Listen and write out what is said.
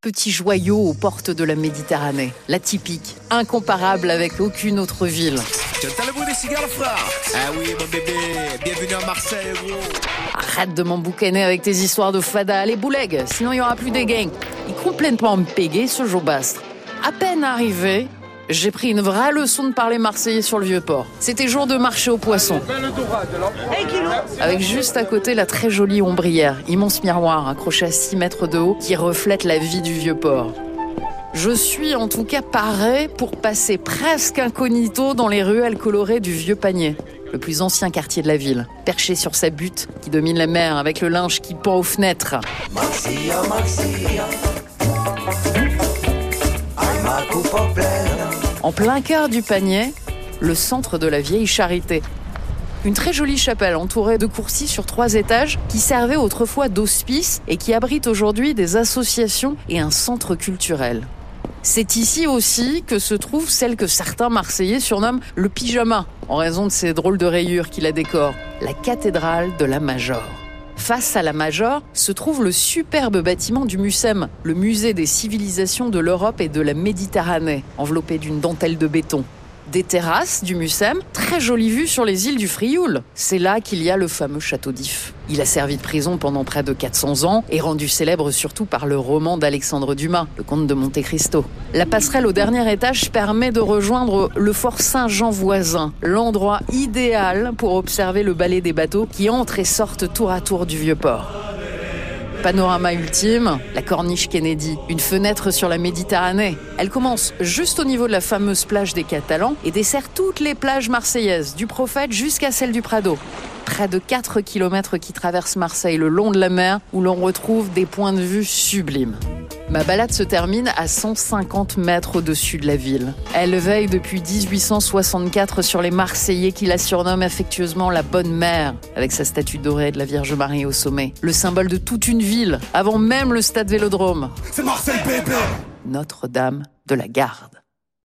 Petit joyau aux portes de la Méditerranée. La typique, incomparable avec aucune autre ville. T'as le goût des cigares, frère? Ah oui, mon bébé, bienvenue à Marseille, gros Arrête de m'emboucaner avec tes histoires de fada. Allez, boulegue, sinon il y aura plus des gangs. Il complètement me péguer, ce bastre. À peine arrivé, j'ai pris une vraie leçon de parler marseillais sur le vieux port. C'était jour de marché aux poissons. Avec juste à côté la très jolie ombrière, immense miroir accroché à 6 mètres de haut qui reflète la vie du vieux port. Je suis en tout cas paré pour passer presque incognito dans les ruelles colorées du vieux panier, le plus ancien quartier de la ville, perché sur sa butte qui domine la mer avec le linge qui pend aux fenêtres. En plein cœur du panier, le centre de la vieille charité. Une très jolie chapelle entourée de coursives sur trois étages qui servait autrefois d'hospice et qui abrite aujourd'hui des associations et un centre culturel. C'est ici aussi que se trouve celle que certains Marseillais surnomment le pyjama, en raison de ces drôles de rayures qui la décorent, la cathédrale de la Major. Face à la Major se trouve le superbe bâtiment du MUSEM, le musée des civilisations de l'Europe et de la Méditerranée, enveloppé d'une dentelle de béton. Des terrasses du Mussem, très jolie vue sur les îles du Frioul. C'est là qu'il y a le fameux château d'If. Il a servi de prison pendant près de 400 ans et rendu célèbre surtout par le roman d'Alexandre Dumas, Le Comte de Monte Cristo. La passerelle au dernier étage permet de rejoindre le fort Saint-Jean voisin, l'endroit idéal pour observer le balai des bateaux qui entrent et sortent tour à tour du vieux port. Panorama ultime, la corniche Kennedy, une fenêtre sur la Méditerranée. Elle commence juste au niveau de la fameuse plage des Catalans et dessert toutes les plages marseillaises, du Prophète jusqu'à celle du Prado. Près de 4 km qui traversent Marseille le long de la mer où l'on retrouve des points de vue sublimes. Ma balade se termine à 150 mètres au-dessus de la ville. Elle veille depuis 1864 sur les Marseillais qui la surnomment affectueusement la Bonne Mère, avec sa statue dorée de la Vierge Marie au sommet. Le symbole de toute une ville, avant même le stade Vélodrome. C'est Marseille, bébé Notre-Dame de la Garde.